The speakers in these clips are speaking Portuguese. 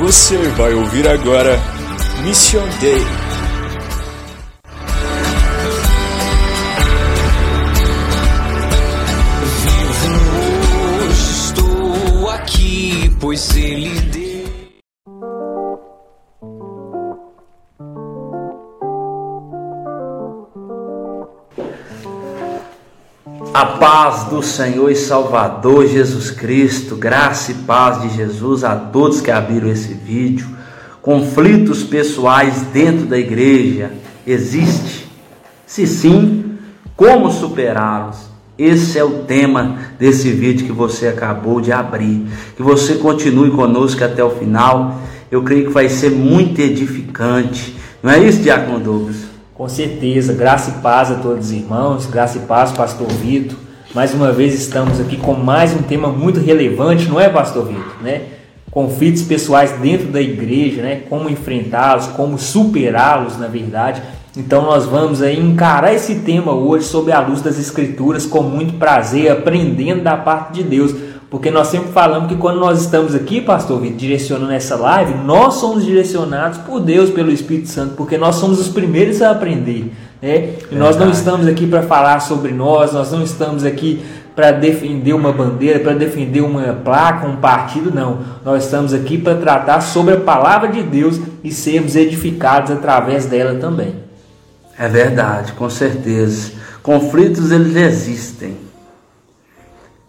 Você vai ouvir agora Mission Day. Vivo hoje, estou aqui, pois Ele A paz do Senhor e Salvador Jesus Cristo, graça e paz de Jesus a todos que abriram esse vídeo. Conflitos pessoais dentro da igreja existe? Se sim, como superá-los? Esse é o tema desse vídeo que você acabou de abrir. Que você continue conosco até o final. Eu creio que vai ser muito edificante. Não é isso, Diácono Douglas? Com certeza, graça e paz a todos os irmãos, graça e paz, Pastor Vitor. Mais uma vez estamos aqui com mais um tema muito relevante, não é, Pastor Vitor? Né? Conflitos pessoais dentro da igreja, né? Como enfrentá-los, como superá-los, na verdade. Então nós vamos aí encarar esse tema hoje sob a luz das Escrituras com muito prazer, aprendendo da parte de Deus. Porque nós sempre falamos que quando nós estamos aqui, pastor Vitor, direcionando essa live, nós somos direcionados por Deus, pelo Espírito Santo, porque nós somos os primeiros a aprender. Né? E nós não estamos aqui para falar sobre nós, nós não estamos aqui para defender uma bandeira, para defender uma placa, um partido, não. Nós estamos aqui para tratar sobre a palavra de Deus e sermos edificados através dela também. É verdade, com certeza. Conflitos eles existem.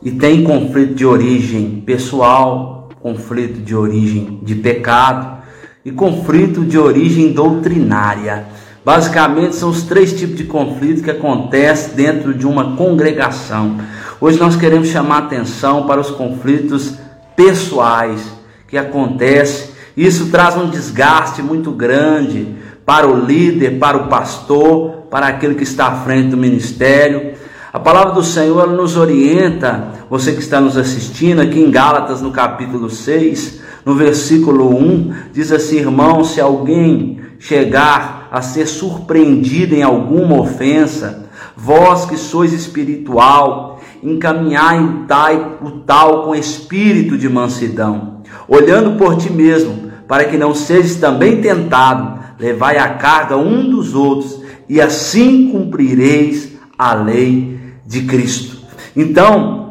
E tem conflito de origem pessoal, conflito de origem de pecado e conflito de origem doutrinária. Basicamente são os três tipos de conflito que acontecem dentro de uma congregação. Hoje nós queremos chamar atenção para os conflitos pessoais que acontecem. Isso traz um desgaste muito grande para o líder, para o pastor, para aquele que está à frente do ministério. A palavra do Senhor nos orienta, você que está nos assistindo aqui em Gálatas, no capítulo 6, no versículo 1, diz assim: Irmão, se alguém chegar a ser surpreendido em alguma ofensa, vós que sois espiritual, encaminhai o tal, o tal com espírito de mansidão, olhando por ti mesmo, para que não sejas também tentado, levai a carga um dos outros, e assim cumprireis a lei de Cristo. Então,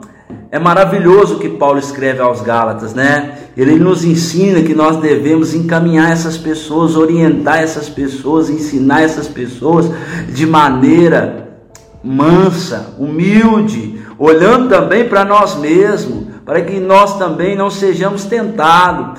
é maravilhoso o que Paulo escreve aos Gálatas, né? Ele nos ensina que nós devemos encaminhar essas pessoas, orientar essas pessoas, ensinar essas pessoas de maneira mansa, humilde, olhando também para nós mesmos, para que nós também não sejamos tentados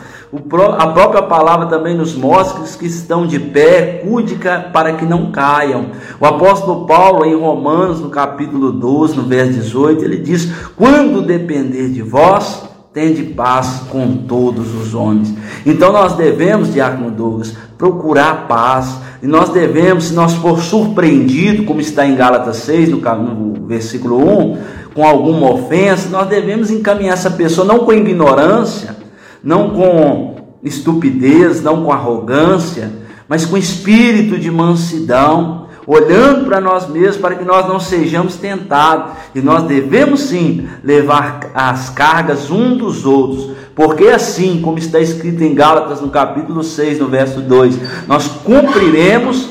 a própria palavra também nos mostra que estão de pé, cuide para que não caiam. O apóstolo Paulo, em Romanos, no capítulo 12, no verso 18, ele diz: Quando depender de vós, tende paz com todos os homens. Então nós devemos, Diácono Douglas, procurar paz. E nós devemos, se nós for surpreendido, como está em Gálatas 6, no, no versículo 1, com alguma ofensa, nós devemos encaminhar essa pessoa não com ignorância, não com estupidez, não com arrogância, mas com espírito de mansidão, olhando para nós mesmos para que nós não sejamos tentados. E nós devemos sim levar as cargas um dos outros, porque assim, como está escrito em Gálatas no capítulo 6, no verso 2, nós cumpriremos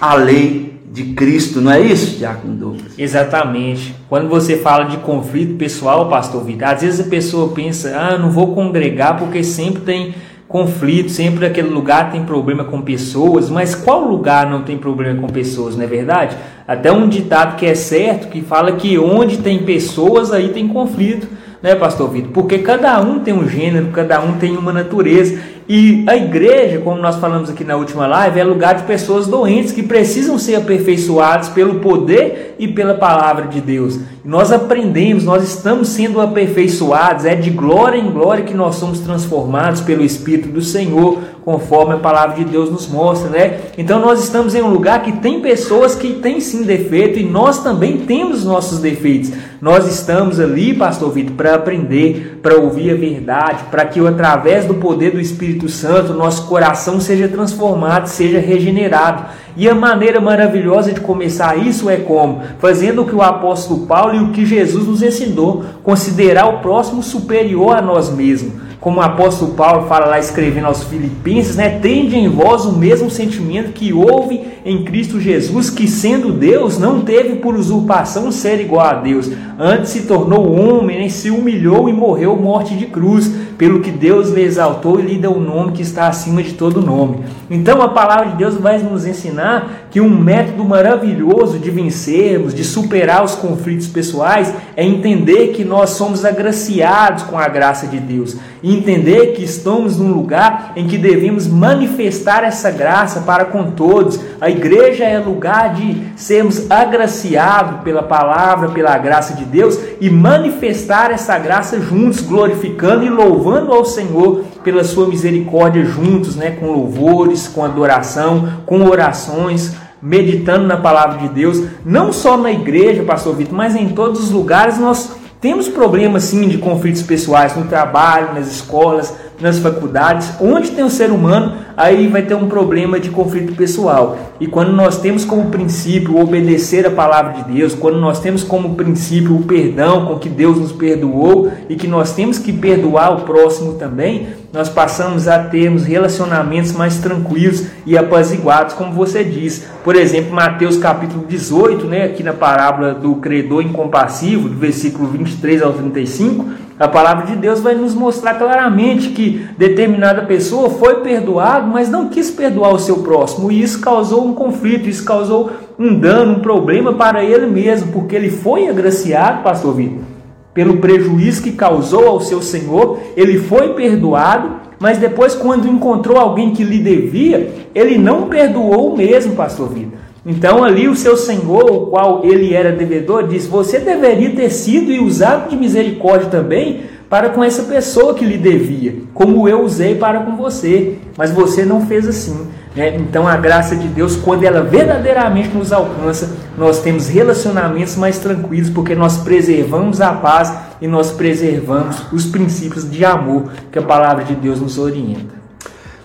a lei de Cristo, não é isso, Diácono Douglas? Exatamente. Quando você fala de conflito pessoal, pastor Vitor, às vezes a pessoa pensa, ah, não vou congregar porque sempre tem conflito, sempre aquele lugar tem problema com pessoas, mas qual lugar não tem problema com pessoas, não é verdade? Até um ditado que é certo, que fala que onde tem pessoas, aí tem conflito, né, pastor Vitor? Porque cada um tem um gênero, cada um tem uma natureza, e a igreja, como nós falamos aqui na última live, é lugar de pessoas doentes que precisam ser aperfeiçoadas pelo poder e pela palavra de Deus. Nós aprendemos, nós estamos sendo aperfeiçoados, é de glória em glória que nós somos transformados pelo Espírito do Senhor, conforme a palavra de Deus nos mostra, né? Então nós estamos em um lugar que tem pessoas que têm sim defeito e nós também temos nossos defeitos. Nós estamos ali, pastor Vitor, para aprender, para ouvir a verdade, para que através do poder do Espírito Espírito Santo, nosso coração seja transformado, seja regenerado. E a maneira maravilhosa de começar isso é como? Fazendo o que o apóstolo Paulo e o que Jesus nos ensinou, considerar o próximo superior a nós mesmos como o apóstolo Paulo fala lá escrevendo aos Filipenses, né? Tende em vós o mesmo sentimento que houve em Cristo Jesus, que sendo Deus, não teve por usurpação ser igual a Deus, antes se tornou homem, né? se humilhou e morreu morte de cruz, pelo que Deus lhe exaltou e lhe deu um nome que está acima de todo nome. Então a palavra de Deus vai nos ensinar que um método maravilhoso de vencermos, de superar os conflitos pessoais, é entender que nós somos agraciados com a graça de Deus e entender que estamos num lugar em que devemos manifestar essa graça para com todos. A igreja é lugar de sermos agraciados pela palavra, pela graça de Deus e manifestar essa graça juntos, glorificando e louvando ao Senhor pela sua misericórdia juntos, né, com louvores, com adoração, com orações meditando na palavra de Deus, não só na igreja, pastor Vitor, mas em todos os lugares nós temos problemas sim de conflitos pessoais no trabalho, nas escolas, nas faculdades, onde tem o ser humano, aí vai ter um problema de conflito pessoal. E quando nós temos como princípio obedecer a palavra de Deus, quando nós temos como princípio o perdão com que Deus nos perdoou e que nós temos que perdoar o próximo também, nós passamos a termos relacionamentos mais tranquilos e apaziguados, como você diz. Por exemplo, Mateus capítulo 18, né, aqui na parábola do credor incompassivo, do versículo 23 ao 35, a palavra de Deus vai nos mostrar claramente que determinada pessoa foi perdoado, mas não quis perdoar o seu próximo, e isso causou um conflito, isso causou um dano, um problema para ele mesmo, porque ele foi agraciado, pastor Vitor pelo prejuízo que causou ao seu senhor, ele foi perdoado, mas depois, quando encontrou alguém que lhe devia, ele não perdoou mesmo, pastor Vida. Então, ali o seu senhor, o qual ele era devedor, diz: Você deveria ter sido e usado de misericórdia também para com essa pessoa que lhe devia, como eu usei para com você, mas você não fez assim. Né? Então a graça de Deus, quando ela verdadeiramente nos alcança, nós temos relacionamentos mais tranquilos, porque nós preservamos a paz e nós preservamos os princípios de amor que a palavra de Deus nos orienta.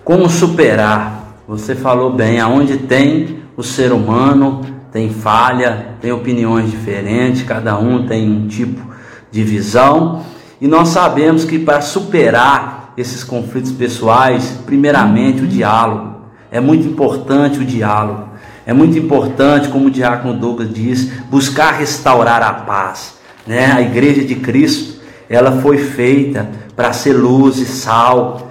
Como superar? Você falou bem, aonde tem o ser humano, tem falha, tem opiniões diferentes, cada um tem um tipo de visão, e nós sabemos que para superar esses conflitos pessoais, primeiramente o diálogo é muito importante o diálogo. É muito importante, como o diácono Douglas diz, buscar restaurar a paz. Né? A igreja de Cristo, ela foi feita para ser luz e sal.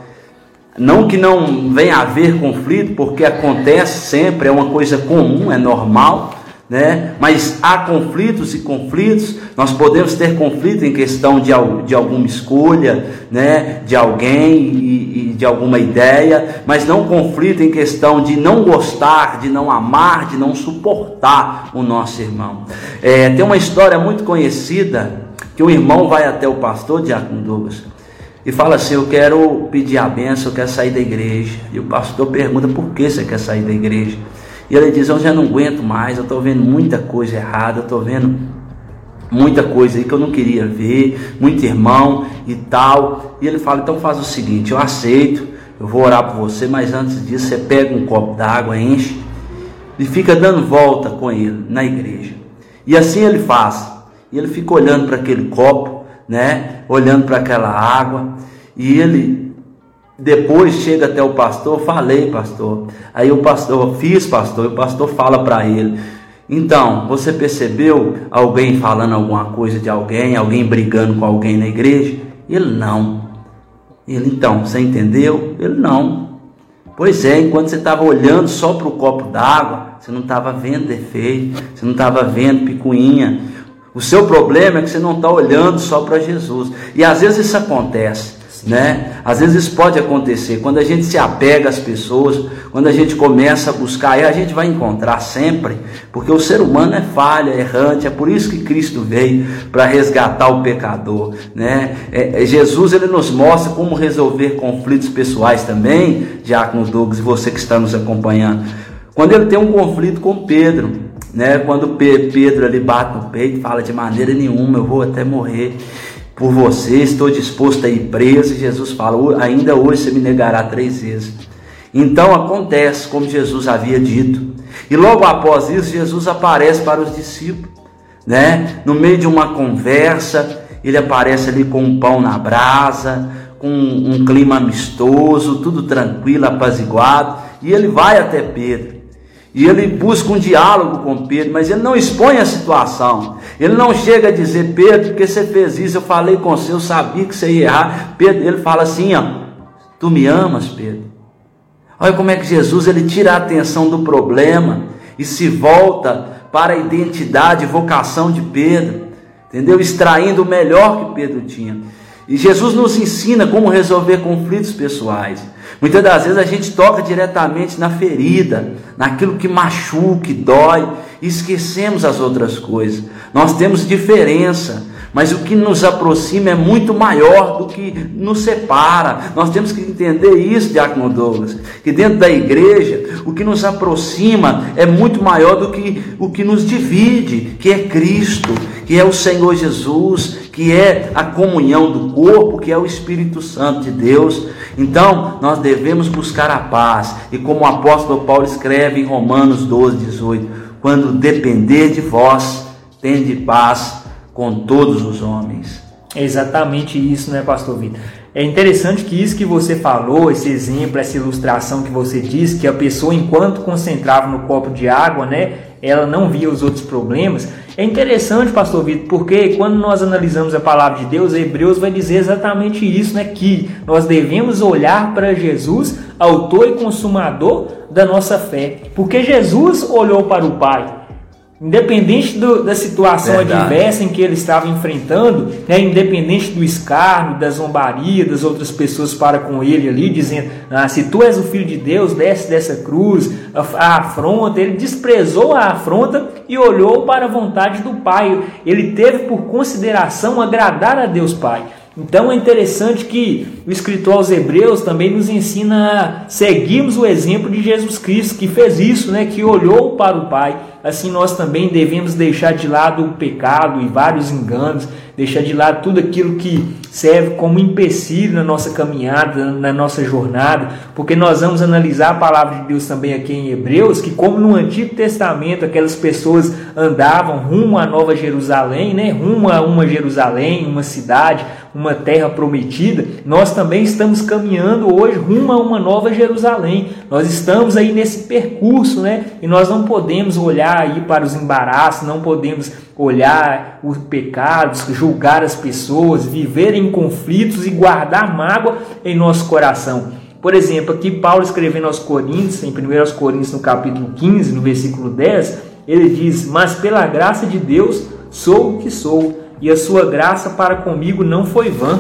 Não que não venha haver conflito, porque acontece sempre, é uma coisa comum, é normal né? Mas há conflitos e conflitos. Nós podemos ter conflito em questão de, de alguma escolha, né? De alguém de alguma ideia, mas não conflito em questão de não gostar, de não amar, de não suportar o nosso irmão. É, tem uma história muito conhecida que um irmão vai até o pastor Diácono Douglas e fala assim: Eu quero pedir a benção, eu quero sair da igreja. E o pastor pergunta: Por que você quer sair da igreja? E ele diz: Eu já não aguento mais, eu estou vendo muita coisa errada, eu estou vendo muita coisa aí que eu não queria ver, muito irmão e tal. E ele fala: Então faz o seguinte, eu aceito, eu vou orar por você, mas antes disso você pega um copo d'água, enche e fica dando volta com ele na igreja. E assim ele faz. E ele fica olhando para aquele copo, né? Olhando para aquela água. E ele depois chega até o pastor, falei, pastor. Aí o pastor, fiz, pastor, e o pastor fala para ele. Então, você percebeu alguém falando alguma coisa de alguém, alguém brigando com alguém na igreja? Ele não. Ele então, você entendeu? Ele não. Pois é, enquanto você estava olhando só para o copo d'água, você não estava vendo defeito, você não estava vendo picuinha. O seu problema é que você não está olhando só para Jesus. E às vezes isso acontece né? Às vezes isso pode acontecer quando a gente se apega às pessoas, quando a gente começa a buscar, a gente vai encontrar sempre, porque o ser humano é falha, é errante, é por isso que Cristo veio para resgatar o pecador, né? É, é, Jesus ele nos mostra como resolver conflitos pessoais também, Diácono Douglas, e você que está nos acompanhando. Quando ele tem um conflito com Pedro, né? Quando Pedro ali bate no peito, fala de maneira nenhuma, eu vou até morrer. Por você, estou disposto a ir preso. E Jesus fala: ainda hoje você me negará três vezes. Então acontece como Jesus havia dito. E logo após isso, Jesus aparece para os discípulos, né? No meio de uma conversa, ele aparece ali com um pão na brasa, com um clima amistoso, tudo tranquilo, apaziguado, e ele vai até Pedro. E ele busca um diálogo com Pedro, mas ele não expõe a situação. Ele não chega a dizer, Pedro, porque você fez isso, eu falei com você, eu sabia que você ia errar. Pedro, ele fala assim, ó, tu me amas, Pedro. Olha como é que Jesus ele tira a atenção do problema e se volta para a identidade e vocação de Pedro, entendeu? Extraindo o melhor que Pedro tinha. E Jesus nos ensina como resolver conflitos pessoais. Muitas das vezes a gente toca diretamente na ferida, naquilo que machuca, que dói, e esquecemos as outras coisas. Nós temos diferença, mas o que nos aproxima é muito maior do que nos separa. Nós temos que entender isso, Diácono Douglas, que dentro da igreja, o que nos aproxima é muito maior do que o que nos divide, que é Cristo, que é o Senhor Jesus, que é a comunhão do corpo, que é o Espírito Santo de Deus. Então, nós devemos buscar a paz, e como o apóstolo Paulo escreve em Romanos 12, 18: quando depender de vós, tende paz com todos os homens. É exatamente isso, né, pastor Vitor? É interessante que isso que você falou, esse exemplo, essa ilustração que você disse, que a pessoa, enquanto concentrava no copo de água, né, ela não via os outros problemas. É interessante, pastor Vitor, porque quando nós analisamos a palavra de Deus, Hebreus vai dizer exatamente isso, né, que nós devemos olhar para Jesus, autor e consumador da nossa fé. Porque Jesus olhou para o Pai. Independente do, da situação Verdade. adversa em que ele estava enfrentando, né, independente do escárnio, da zombaria das outras pessoas para com ele ali, dizendo: ah, se tu és o filho de Deus, desce dessa cruz, a, a afronta. Ele desprezou a afronta e olhou para a vontade do Pai. Ele teve por consideração agradar a Deus Pai. Então é interessante que o escritor aos Hebreus também nos ensina a seguirmos o exemplo de Jesus Cristo, que fez isso, né, que olhou para o Pai assim nós também devemos deixar de lado o pecado e vários enganos, deixar de lado tudo aquilo que serve como empecilho na nossa caminhada, na nossa jornada, porque nós vamos analisar a palavra de Deus também aqui em Hebreus, que como no Antigo Testamento aquelas pessoas andavam rumo à Nova Jerusalém, né, rumo a uma Jerusalém, uma cidade, uma terra prometida, nós também estamos caminhando hoje rumo a uma nova Jerusalém. Nós estamos aí nesse percurso, né? E nós não podemos olhar aí para os embaraços, não podemos olhar os pecados, julgar as pessoas, viver em conflitos e guardar mágoa em nosso coração. Por exemplo, aqui Paulo escrevendo aos Coríntios, em 1 Coríntios, no capítulo 15, no versículo 10, ele diz: Mas pela graça de Deus sou o que sou, e a sua graça para comigo não foi vã.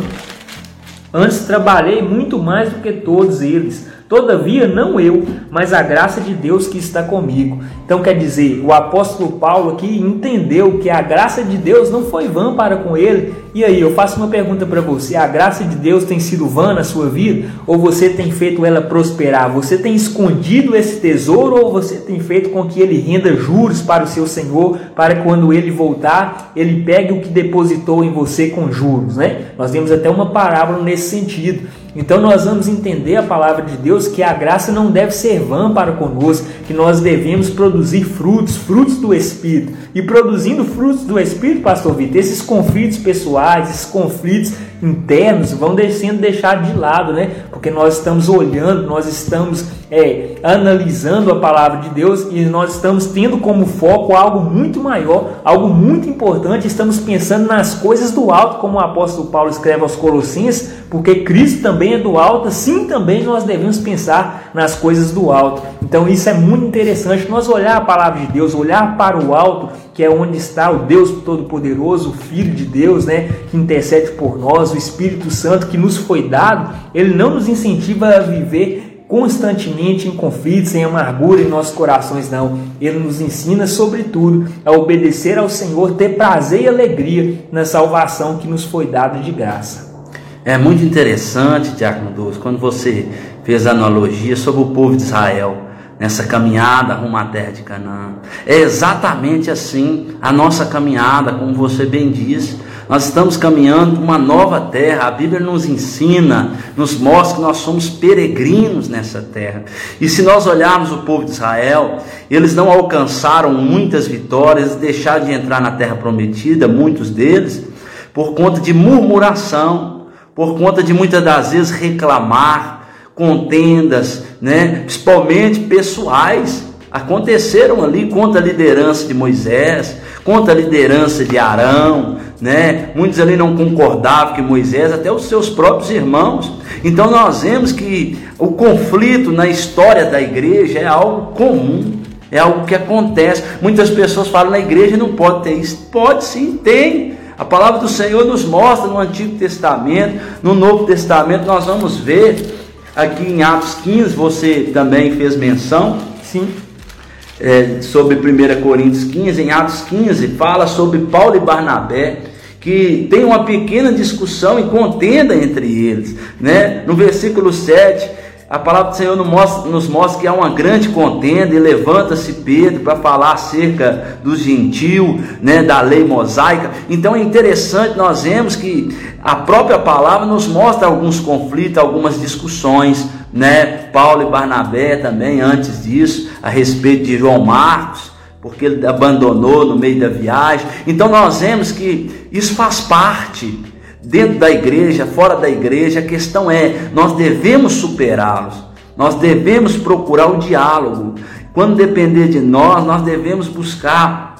Antes trabalhei muito mais do que todos eles Todavia, não eu, mas a graça de Deus que está comigo. Então, quer dizer, o apóstolo Paulo aqui entendeu que a graça de Deus não foi vã para com ele. E aí, eu faço uma pergunta para você: a graça de Deus tem sido vã na sua vida? Ou você tem feito ela prosperar? Você tem escondido esse tesouro ou você tem feito com que ele renda juros para o seu Senhor, para quando ele voltar, ele pegue o que depositou em você com juros, né? Nós temos até uma parábola nesse sentido. Então nós vamos entender a palavra de Deus que a graça não deve ser vã para conosco, que nós devemos produzir frutos, frutos do Espírito. E produzindo frutos do Espírito, pastor Vitor, esses conflitos pessoais, esses conflitos internos vão descendo deixar de lado, né? Porque nós estamos olhando, nós estamos é, analisando a palavra de Deus e nós estamos tendo como foco algo muito maior, algo muito importante. Estamos pensando nas coisas do alto, como o apóstolo Paulo escreve aos Colossenses, porque Cristo também é do alto, assim também nós devemos pensar nas coisas do alto. Então isso é muito interessante, nós olhar a palavra de Deus, olhar para o alto, que é onde está o Deus Todo-Poderoso, o Filho de Deus, né, que intercede por nós, o Espírito Santo que nos foi dado, ele não nos incentiva a viver constantemente em conflitos, em amargura em nossos corações, não. Ele nos ensina, sobretudo, a obedecer ao Senhor, ter prazer e alegria na salvação que nos foi dada de graça. É muito interessante, Diácono Doce, quando você fez a analogia sobre o povo de Israel nessa caminhada rumo à terra de Canaã. É exatamente assim a nossa caminhada, como você bem disse. Nós estamos caminhando uma nova terra. A Bíblia nos ensina, nos mostra que nós somos peregrinos nessa terra. E se nós olharmos o povo de Israel, eles não alcançaram muitas vitórias, deixaram de entrar na terra prometida, muitos deles, por conta de murmuração, por conta de muitas das vezes reclamar, contendas, né, principalmente pessoais aconteceram ali contra a liderança de Moisés, contra a liderança de Arão, né? Muitos ali não concordavam que Moisés, até os seus próprios irmãos. Então nós vemos que o conflito na história da igreja é algo comum, é algo que acontece. Muitas pessoas falam na igreja não pode ter isso. Pode sim, tem. A palavra do Senhor nos mostra no Antigo Testamento, no Novo Testamento nós vamos ver aqui em Atos 15, você também fez menção. Sim é, sobre 1 Coríntios 15, em Atos 15, fala sobre Paulo e Barnabé, que tem uma pequena discussão e contenda entre eles. Né? No versículo 7, a palavra do Senhor nos mostra, que há uma grande contenda e levanta-se Pedro para falar acerca do gentil, né, da lei mosaica. Então é interessante, nós vemos que a própria palavra nos mostra alguns conflitos, algumas discussões né? Paulo e Barnabé também, antes disso, a respeito de João Marcos, porque ele abandonou no meio da viagem. Então nós vemos que isso faz parte dentro da igreja, fora da igreja. A questão é, nós devemos superá-los. Nós devemos procurar o diálogo. Quando depender de nós, nós devemos buscar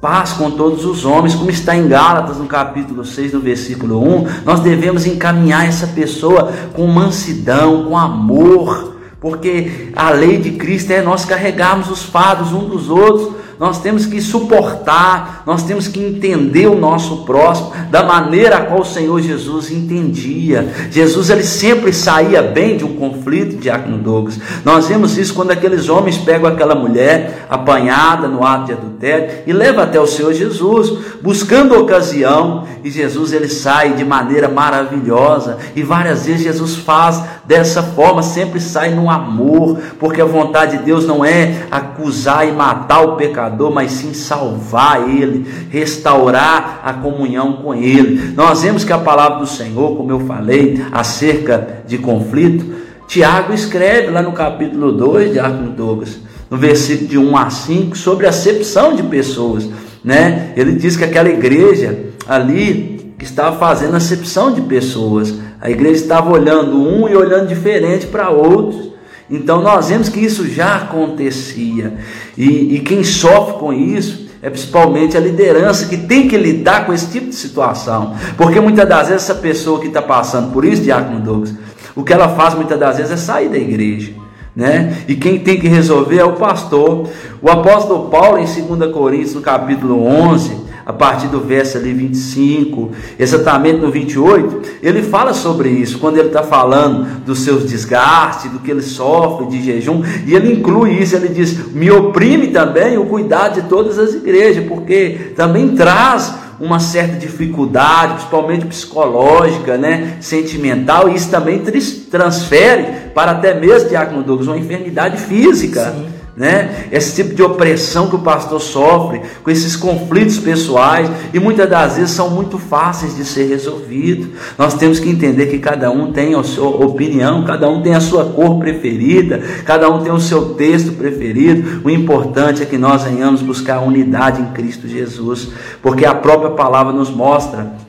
paz com todos os homens, como está em Gálatas, no capítulo 6, no versículo 1, nós devemos encaminhar essa pessoa com mansidão, com amor, porque a lei de Cristo é nós carregarmos os fardos um dos outros, nós temos que suportar, nós temos que entender o nosso próximo da maneira a qual o Senhor Jesus entendia. Jesus ele sempre saía bem de um conflito, Diácono Douglas. Nós vemos isso quando aqueles homens pegam aquela mulher apanhada no ato de adultério e levam até o Senhor Jesus, buscando ocasião, e Jesus ele sai de maneira maravilhosa, e várias vezes Jesus faz dessa forma, sempre sai no amor, porque a vontade de Deus não é acusar e matar o pecador pecador, mas sim salvar ele, restaurar a comunhão com ele. Nós vemos que a palavra do Senhor, como eu falei, acerca de conflito, Tiago escreve lá no capítulo 2 de Arco Douglas, no versículo de 1 a 5, sobre a acepção de pessoas. Né? Ele diz que aquela igreja ali estava fazendo acepção de pessoas. A igreja estava olhando um e olhando diferente para outros. Então nós vemos que isso já acontecia. E, e quem sofre com isso é principalmente a liderança que tem que lidar com esse tipo de situação. Porque muitas das vezes essa pessoa que está passando por isso, Diácono Douglas, o que ela faz muitas das vezes é sair da igreja. Né? E quem tem que resolver é o pastor. O apóstolo Paulo, em 2 Coríntios, no capítulo 11, a partir do verso ali 25, exatamente no 28, ele fala sobre isso, quando ele está falando dos seus desgastes, do que ele sofre de jejum, e ele inclui isso, ele diz: me oprime também o cuidado de todas as igrejas, porque também traz uma certa dificuldade, principalmente psicológica, né, sentimental, e isso também transfere para até mesmo, Diácono Douglas, uma enfermidade física. Sim né? Esse tipo de opressão que o pastor sofre, com esses conflitos pessoais, e muitas das vezes são muito fáceis de ser resolvidos. Nós temos que entender que cada um tem a sua opinião, cada um tem a sua cor preferida, cada um tem o seu texto preferido. O importante é que nós venhamos buscar unidade em Cristo Jesus, porque a própria palavra nos mostra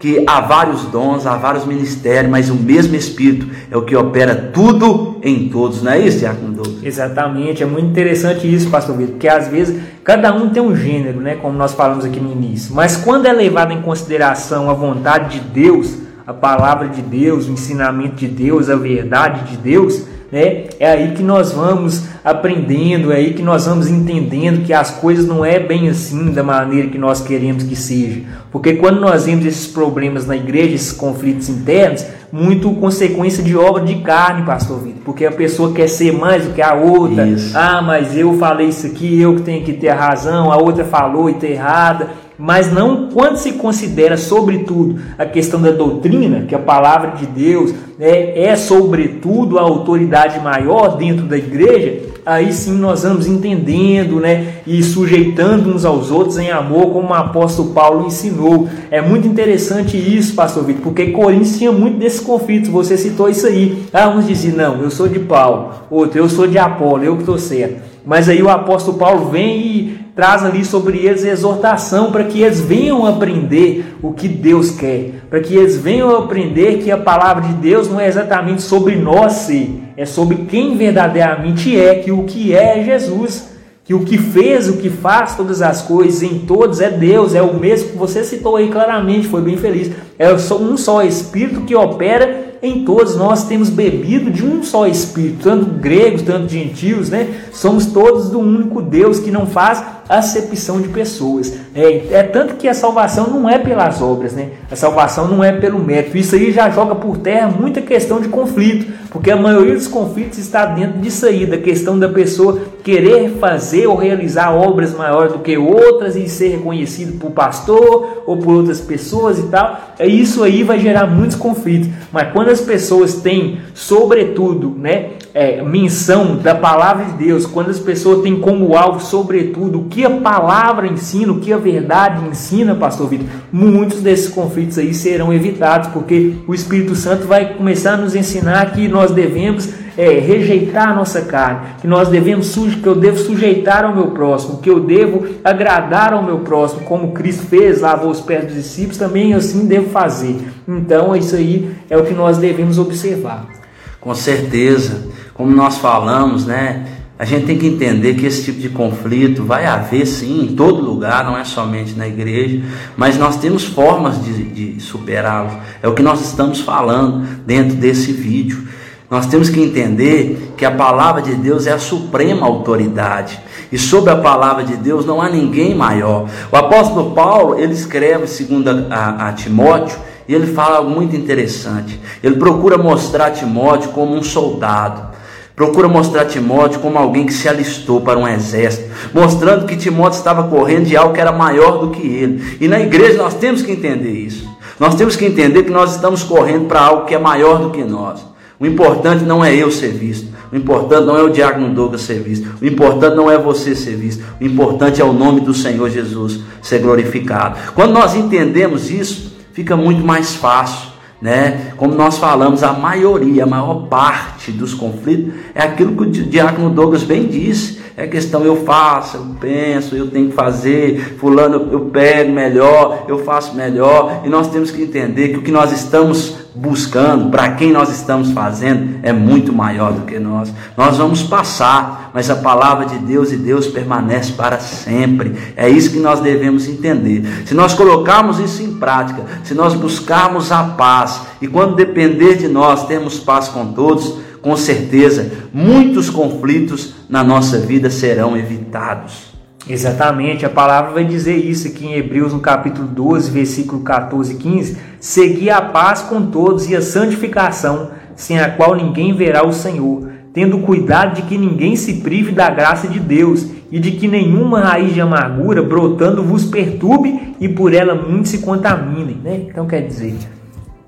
que há vários dons, há vários ministérios, mas o mesmo Espírito é o que opera tudo em todos, não é isso, Diácono? Exatamente, é muito interessante isso, Pastor Vitor, porque às vezes cada um tem um gênero, né, como nós falamos aqui no início, mas quando é levado em consideração a vontade de Deus, a palavra de Deus, o ensinamento de Deus, a verdade de Deus, né? É aí que nós vamos aprendendo, é aí que nós vamos entendendo que as coisas não é bem assim da maneira que nós queremos que seja. Porque quando nós vemos esses problemas na igreja, esses conflitos internos, muito consequência de obra de carne, pastor Vitor, porque a pessoa quer ser mais do que a outra. Isso. Ah, mas eu falei isso aqui, eu que tenho que ter a razão, a outra falou e está errada mas não quando se considera, sobretudo, a questão da doutrina, que a palavra de Deus né, é, sobretudo, a autoridade maior dentro da igreja, aí sim nós vamos entendendo, né, e sujeitando uns aos outros em amor, como o apóstolo Paulo ensinou. É muito interessante isso, pastor Vitor, porque Coríntios tinha muito desses conflitos, você citou isso aí. Ah, uns diziam, não, eu sou de Paulo, outro, eu sou de Apolo, eu que estou certo. Mas aí o apóstolo Paulo vem e traz ali sobre eles exortação para que eles venham aprender o que Deus quer, para que eles venham aprender que a palavra de Deus não é exatamente sobre nós é sobre quem verdadeiramente é, que o que é é Jesus, que o que fez, o que faz todas as coisas em todos é Deus, é o mesmo que você citou aí claramente, foi bem feliz. É um só Espírito que opera em todos nós temos bebido de um só Espírito, tanto gregos, tanto gentios, né? Somos todos do único Deus que não faz acepção de pessoas. É, é, tanto que a salvação não é pelas obras, né? A salvação não é pelo mérito. Isso aí já joga por terra muita questão de conflito, porque a maioria dos conflitos está dentro disso aí, da questão da pessoa querer fazer ou realizar obras maiores do que outras e ser reconhecido por pastor ou por outras pessoas e tal. É isso aí vai gerar muitos conflitos. Mas quando as pessoas têm, sobretudo, né, é, menção da palavra de Deus, quando as pessoas têm como alvo, sobretudo, o que a palavra ensina, o que a verdade ensina, pastor Vitor, muitos desses conflitos aí serão evitados, porque o Espírito Santo vai começar a nos ensinar que nós devemos é, rejeitar a nossa carne, que nós devemos que eu devo sujeitar ao meu próximo, que eu devo agradar ao meu próximo, como Cristo fez, lavou os pés dos discípulos, também assim devo fazer. Então, isso aí é o que nós devemos observar. Com certeza, como nós falamos, né? A gente tem que entender que esse tipo de conflito vai haver sim em todo lugar, não é somente na igreja, mas nós temos formas de, de superá-los. É o que nós estamos falando dentro desse vídeo. Nós temos que entender que a palavra de Deus é a suprema autoridade. E sobre a palavra de Deus não há ninguém maior. O apóstolo Paulo, ele escreve segundo a, a, a Timóteo, e ele fala algo muito interessante. Ele procura mostrar Timóteo como um soldado. Procura mostrar Timóteo como alguém que se alistou para um exército, mostrando que Timóteo estava correndo de algo que era maior do que ele. E na igreja nós temos que entender isso. Nós temos que entender que nós estamos correndo para algo que é maior do que nós. O importante não é eu ser visto. O importante não é o Diácono Douglas ser visto. O importante não é você ser visto. O importante é o nome do Senhor Jesus ser glorificado. Quando nós entendemos isso, fica muito mais fácil né? Como nós falamos, a maioria, a maior parte dos conflitos é aquilo que o diácono Douglas bem disse. É questão eu faço, eu penso, eu tenho que fazer, fulano eu pego melhor, eu faço melhor, e nós temos que entender que o que nós estamos buscando, para quem nós estamos fazendo, é muito maior do que nós. Nós vamos passar, mas a palavra de Deus e Deus permanece para sempre. É isso que nós devemos entender. Se nós colocarmos isso em prática, se nós buscarmos a paz, e quando depender de nós, termos paz com todos, com certeza, muitos conflitos na nossa vida serão evitados. Exatamente, a palavra vai dizer isso aqui em Hebreus, no capítulo 12, versículo 14 e 15: Segui a paz com todos e a santificação, sem a qual ninguém verá o Senhor, tendo cuidado de que ninguém se prive da graça de Deus e de que nenhuma raiz de amargura brotando vos perturbe e por ela muitos se contaminem. Né? Então, quer dizer,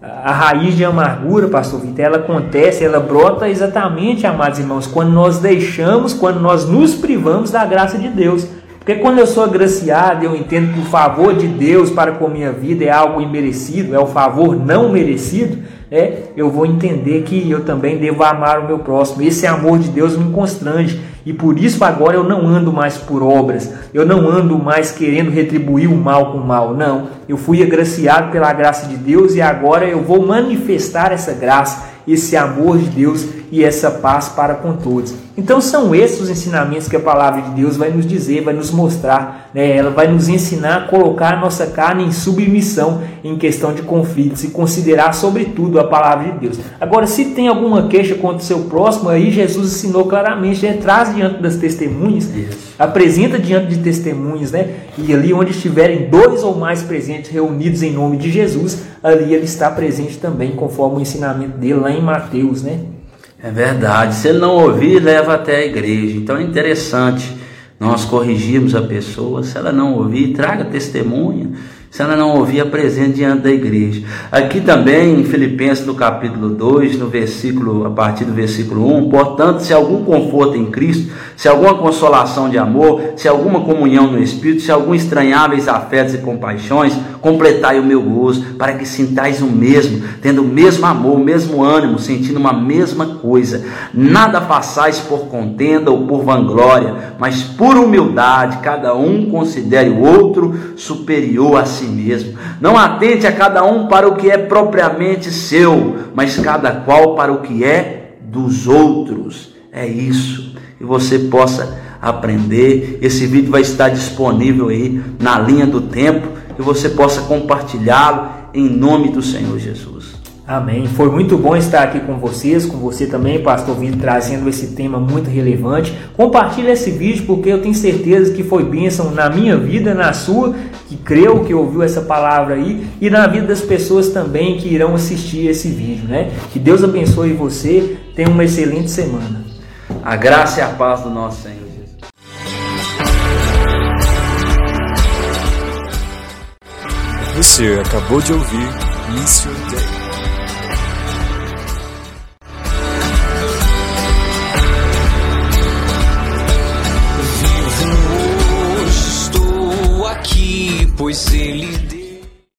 a raiz de amargura, pastor Vitor, ela acontece, ela brota exatamente, amados irmãos, quando nós deixamos, quando nós nos privamos da graça de Deus. Porque quando eu sou agraciado, eu entendo que o favor de Deus para com a minha vida é algo imerecido, é o favor não merecido, né? eu vou entender que eu também devo amar o meu próximo. Esse amor de Deus me constrange. E por isso agora eu não ando mais por obras, eu não ando mais querendo retribuir o mal com o mal. Não, eu fui agraciado pela graça de Deus e agora eu vou manifestar essa graça, esse amor de Deus e essa paz para com todos. Então são esses os ensinamentos que a palavra de Deus vai nos dizer, vai nos mostrar, né? ela vai nos ensinar a colocar a nossa carne em submissão em questão de conflitos e considerar sobretudo a palavra de Deus. Agora, se tem alguma queixa contra o seu próximo, aí Jesus ensinou claramente, né? traz diante das testemunhas, apresenta diante de testemunhas, né? e ali onde estiverem dois ou mais presentes reunidos em nome de Jesus, ali ele está presente também, conforme o ensinamento dele lá em Mateus, né? É verdade. Se ele não ouvir, leva até a igreja. Então é interessante nós corrigirmos a pessoa. Se ela não ouvir, traga testemunha. se ela não ouvia presente diante da igreja. Aqui também em Filipenses no capítulo 2, no versículo a partir do versículo 1, portanto, se algum conforto em Cristo, se alguma consolação de amor, se alguma comunhão no espírito, se algum estranháveis afetos e compaixões, completai o meu gozo, para que sintais o mesmo, tendo o mesmo amor, o mesmo ânimo, sentindo uma mesma coisa. Nada façais por contenda ou por vanglória, mas por humildade, cada um considere o outro superior a si mesmo. Não atente a cada um para o que é propriamente seu, mas cada qual para o que é dos outros. É isso. Que você possa aprender. Esse vídeo vai estar disponível aí na linha do tempo. Que você possa compartilhá-lo em nome do Senhor Jesus. Amém. Foi muito bom estar aqui com vocês, com você também, Pastor Vitor, trazendo esse tema muito relevante. Compartilhe esse vídeo porque eu tenho certeza que foi bênção na minha vida, na sua, que creu, que ouviu essa palavra aí, e na vida das pessoas também que irão assistir esse vídeo, né? Que Deus abençoe você. Tenha uma excelente semana. A graça e a paz do nosso Senhor Jesus. Você acabou de ouvir Mission Day.